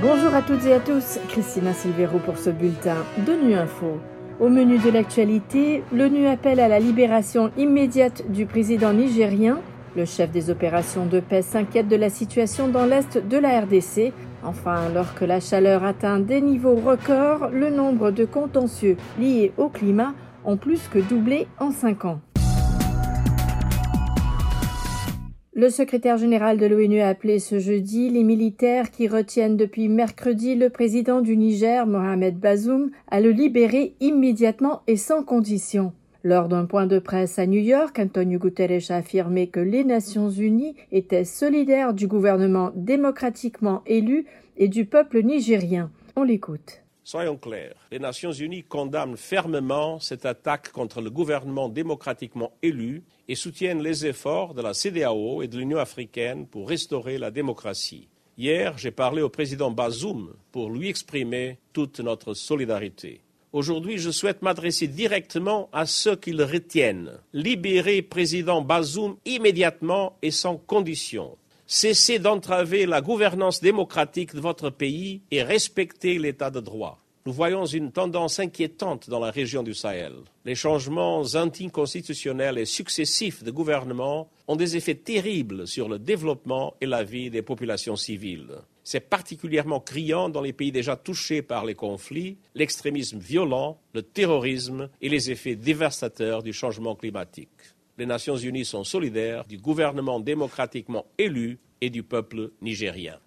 Bonjour à toutes et à tous, Christina Silvero pour ce bulletin de Nu Info. Au menu de l'actualité, l'ONU appelle à la libération immédiate du président nigérien. Le chef des opérations de paix s'inquiète de la situation dans l'est de la RDC. Enfin, alors que la chaleur atteint des niveaux records, le nombre de contentieux liés au climat ont plus que doublé en cinq ans. Le secrétaire général de l'ONU a appelé ce jeudi les militaires qui retiennent depuis mercredi le président du Niger, Mohamed Bazoum, à le libérer immédiatement et sans condition. Lors d'un point de presse à New York, Antonio Guterres a affirmé que les Nations unies étaient solidaires du gouvernement démocratiquement élu et du peuple nigérien. On l'écoute. Soyons clairs, les Nations Unies condamnent fermement cette attaque contre le gouvernement démocratiquement élu et soutiennent les efforts de la CDAO et de l'Union africaine pour restaurer la démocratie. Hier, j'ai parlé au président Bazoum pour lui exprimer toute notre solidarité. Aujourd'hui, je souhaite m'adresser directement à ceux qui le retiennent. Libérez président Bazoum immédiatement et sans condition. Cessez d'entraver la gouvernance démocratique de votre pays et respectez l'état de droit. Nous voyons une tendance inquiétante dans la région du Sahel. Les changements anticonstitutionnels et successifs de gouvernement ont des effets terribles sur le développement et la vie des populations civiles. C'est particulièrement criant dans les pays déjà touchés par les conflits, l'extrémisme violent, le terrorisme et les effets dévastateurs du changement climatique les Nations Unies sont solidaires du gouvernement démocratiquement élu et du peuple nigérien.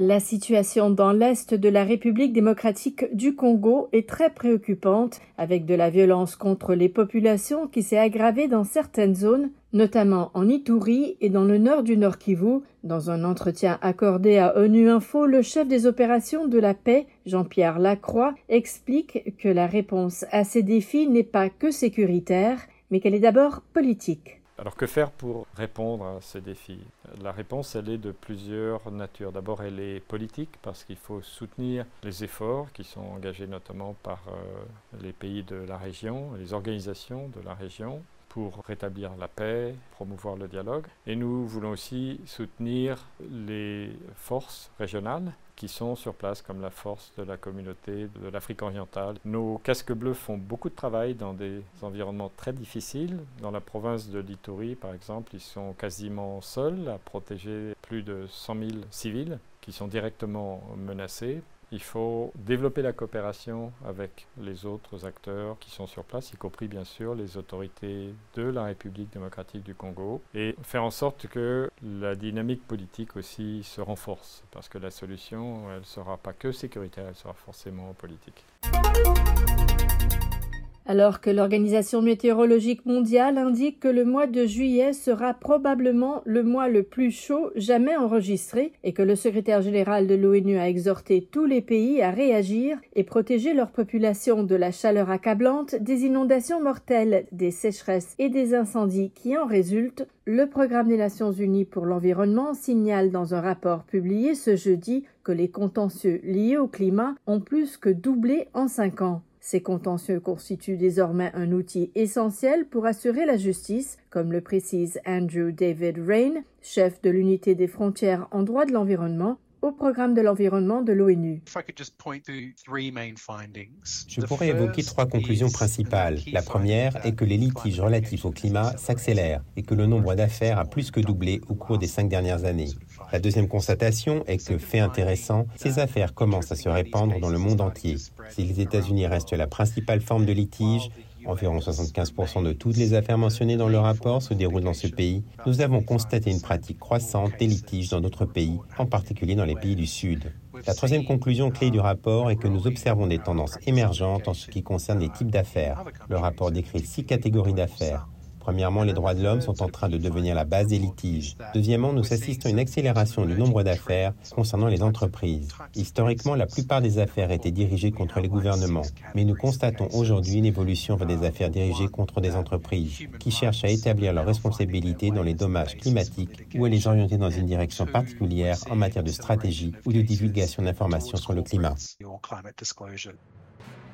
La situation dans l'Est de la République démocratique du Congo est très préoccupante, avec de la violence contre les populations qui s'est aggravée dans certaines zones, notamment en Ituri et dans le nord du Nord Kivu. Dans un entretien accordé à ONU Info, le chef des opérations de la paix, Jean-Pierre Lacroix, explique que la réponse à ces défis n'est pas que sécuritaire, mais qu'elle est d'abord politique. Alors que faire pour répondre à ces défis? La réponse, elle est de plusieurs natures. D'abord, elle est politique parce qu'il faut soutenir les efforts qui sont engagés notamment par euh, les pays de la région, les organisations de la région pour rétablir la paix, promouvoir le dialogue. Et nous voulons aussi soutenir les forces régionales qui sont sur place, comme la force de la communauté de l'Afrique orientale. Nos casques bleus font beaucoup de travail dans des environnements très difficiles. Dans la province de l'Ituri, par exemple, ils sont quasiment seuls à protéger plus de 100 000 civils qui sont directement menacés il faut développer la coopération avec les autres acteurs qui sont sur place, y compris bien sûr les autorités de la République démocratique du Congo, et faire en sorte que la dynamique politique aussi se renforce, parce que la solution, elle ne sera pas que sécuritaire, elle sera forcément politique. Alors que l'Organisation météorologique mondiale indique que le mois de juillet sera probablement le mois le plus chaud jamais enregistré et que le secrétaire général de l'ONU a exhorté tous les pays à réagir et protéger leur population de la chaleur accablante, des inondations mortelles, des sécheresses et des incendies qui en résultent, le Programme des Nations Unies pour l'environnement signale dans un rapport publié ce jeudi que les contentieux liés au climat ont plus que doublé en cinq ans. Ces contentieux constituent désormais un outil essentiel pour assurer la justice, comme le précise Andrew David Rain, chef de l'unité des frontières en droit de l'environnement au programme de l'environnement de l'ONU. Je pourrais évoquer trois conclusions principales. La première est que les litiges relatifs au climat s'accélèrent et que le nombre d'affaires a plus que doublé au cours des cinq dernières années. La deuxième constatation est que, fait intéressant, ces affaires commencent à se répandre dans le monde entier. Si les États-Unis restent la principale forme de litige, environ 75% de toutes les affaires mentionnées dans le rapport se déroulent dans ce pays, nous avons constaté une pratique croissante des litiges dans d'autres pays, en particulier dans les pays du Sud. La troisième conclusion clé du rapport est que nous observons des tendances émergentes en ce qui concerne les types d'affaires. Le rapport décrit six catégories d'affaires. Premièrement, les droits de l'homme sont en train de devenir la base des litiges. Deuxièmement, nous assistons à une accélération du nombre d'affaires concernant les entreprises. Historiquement, la plupart des affaires étaient dirigées contre les gouvernements, mais nous constatons aujourd'hui une évolution vers des affaires dirigées contre des entreprises qui cherchent à établir leurs responsabilités dans les dommages climatiques ou à les orienter dans une direction particulière en matière de stratégie ou de divulgation d'informations sur le climat.